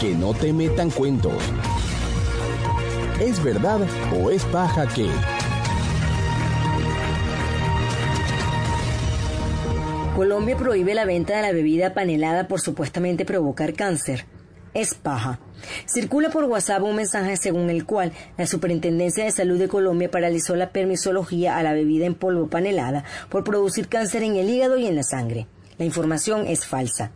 Que no te metan cuentos. ¿Es verdad o es paja que? Colombia prohíbe la venta de la bebida panelada por supuestamente provocar cáncer. Es paja. Circula por WhatsApp un mensaje según el cual la Superintendencia de Salud de Colombia paralizó la permisología a la bebida en polvo panelada por producir cáncer en el hígado y en la sangre. La información es falsa.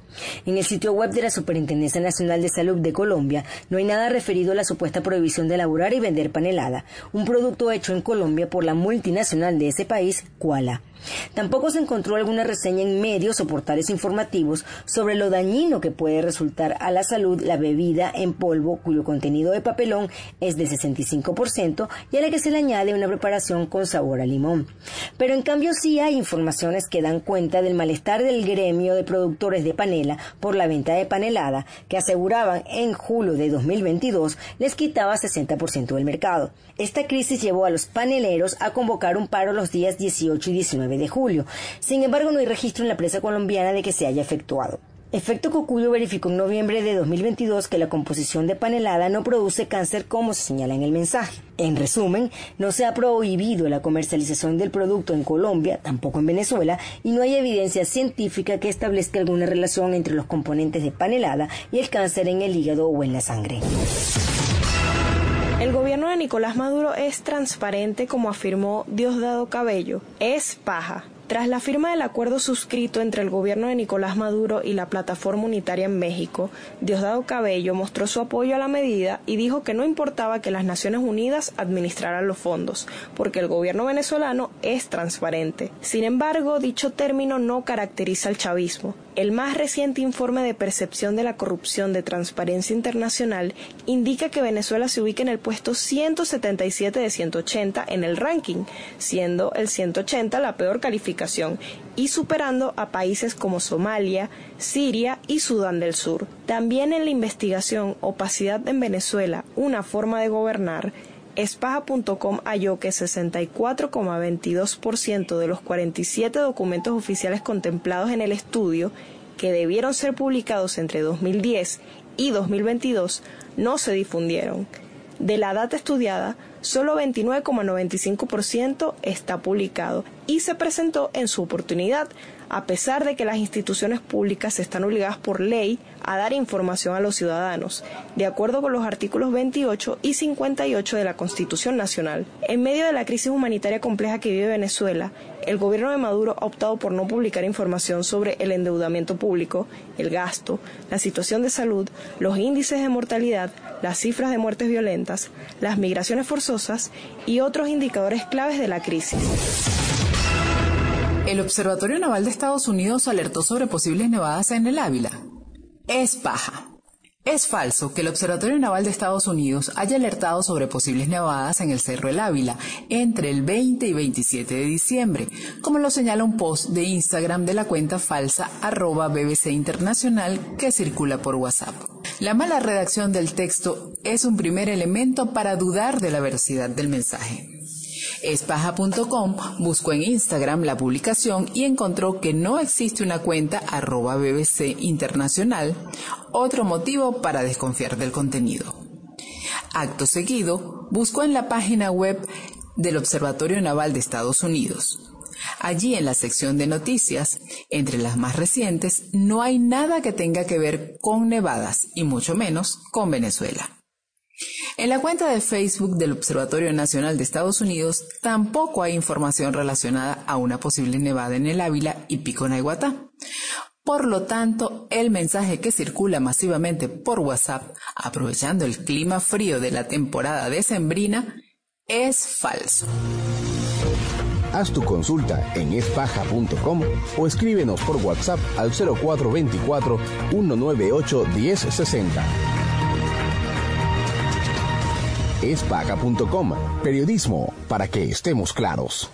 En el sitio web de la Superintendencia Nacional de Salud de Colombia no hay nada referido a la supuesta prohibición de elaborar y vender panelada, un producto hecho en Colombia por la multinacional de ese país, Kuala. Tampoco se encontró alguna reseña en medios o portales informativos sobre lo dañino que puede resultar a la salud la bebida en polvo cuyo contenido de papelón es de 65% y a la que se le añade una preparación con sabor a limón. Pero en cambio sí hay informaciones que dan cuenta del malestar del gremio de productores de panela por la venta de panelada que aseguraban en julio de 2022 les quitaba 60% del mercado. Esta crisis llevó a los paneleros a convocar un paro los días 18 y 19 de julio. Sin embargo, no hay registro en la prensa colombiana de que se haya efectuado. Efecto Cocuyo verificó en noviembre de 2022 que la composición de panelada no produce cáncer como se señala en el mensaje. En resumen, no se ha prohibido la comercialización del producto en Colombia, tampoco en Venezuela, y no hay evidencia científica que establezca alguna relación entre los componentes de panelada y el cáncer en el hígado o en la sangre. El gobierno de Nicolás Maduro es transparente como afirmó Diosdado Cabello. Es paja. Tras la firma del acuerdo suscrito entre el gobierno de Nicolás Maduro y la plataforma unitaria en México, Diosdado Cabello mostró su apoyo a la medida y dijo que no importaba que las Naciones Unidas administraran los fondos, porque el gobierno venezolano es transparente. Sin embargo, dicho término no caracteriza al chavismo. El más reciente informe de percepción de la corrupción de Transparencia Internacional indica que Venezuela se ubica en el puesto 177 de 180 en el ranking, siendo el 180 la peor calificación y superando a países como Somalia, Siria y Sudán del Sur. También en la investigación Opacidad en Venezuela, una forma de gobernar, Espaja.com halló que 64,22% de los 47 documentos oficiales contemplados en el estudio, que debieron ser publicados entre 2010 y 2022, no se difundieron. De la data estudiada, solo 29,95% está publicado y se presentó en su oportunidad, a pesar de que las instituciones públicas están obligadas por ley a dar información a los ciudadanos, de acuerdo con los artículos 28 y 58 de la Constitución Nacional. En medio de la crisis humanitaria compleja que vive Venezuela, el gobierno de Maduro ha optado por no publicar información sobre el endeudamiento público, el gasto, la situación de salud, los índices de mortalidad, las cifras de muertes violentas, las migraciones forzosas y otros indicadores claves de la crisis. El Observatorio Naval de Estados Unidos alertó sobre posibles nevadas en el Ávila. Es paja. Es falso que el Observatorio Naval de Estados Unidos haya alertado sobre posibles nevadas en el Cerro El Ávila entre el 20 y 27 de diciembre, como lo señala un post de Instagram de la cuenta falsa arroba BBC Internacional que circula por WhatsApp. La mala redacción del texto es un primer elemento para dudar de la veracidad del mensaje. Espaja.com buscó en Instagram la publicación y encontró que no existe una cuenta arroba BBC Internacional, otro motivo para desconfiar del contenido. Acto seguido, buscó en la página web del Observatorio Naval de Estados Unidos. Allí en la sección de noticias, entre las más recientes, no hay nada que tenga que ver con nevadas y mucho menos con Venezuela. En la cuenta de Facebook del Observatorio Nacional de Estados Unidos tampoco hay información relacionada a una posible nevada en el Ávila y Pico Naiguatá. Por lo tanto, el mensaje que circula masivamente por WhatsApp, aprovechando el clima frío de la temporada decembrina, es falso. Haz tu consulta en espaja.com o escríbenos por WhatsApp al 0424 198 1060 espaga.com. Periodismo para que estemos claros.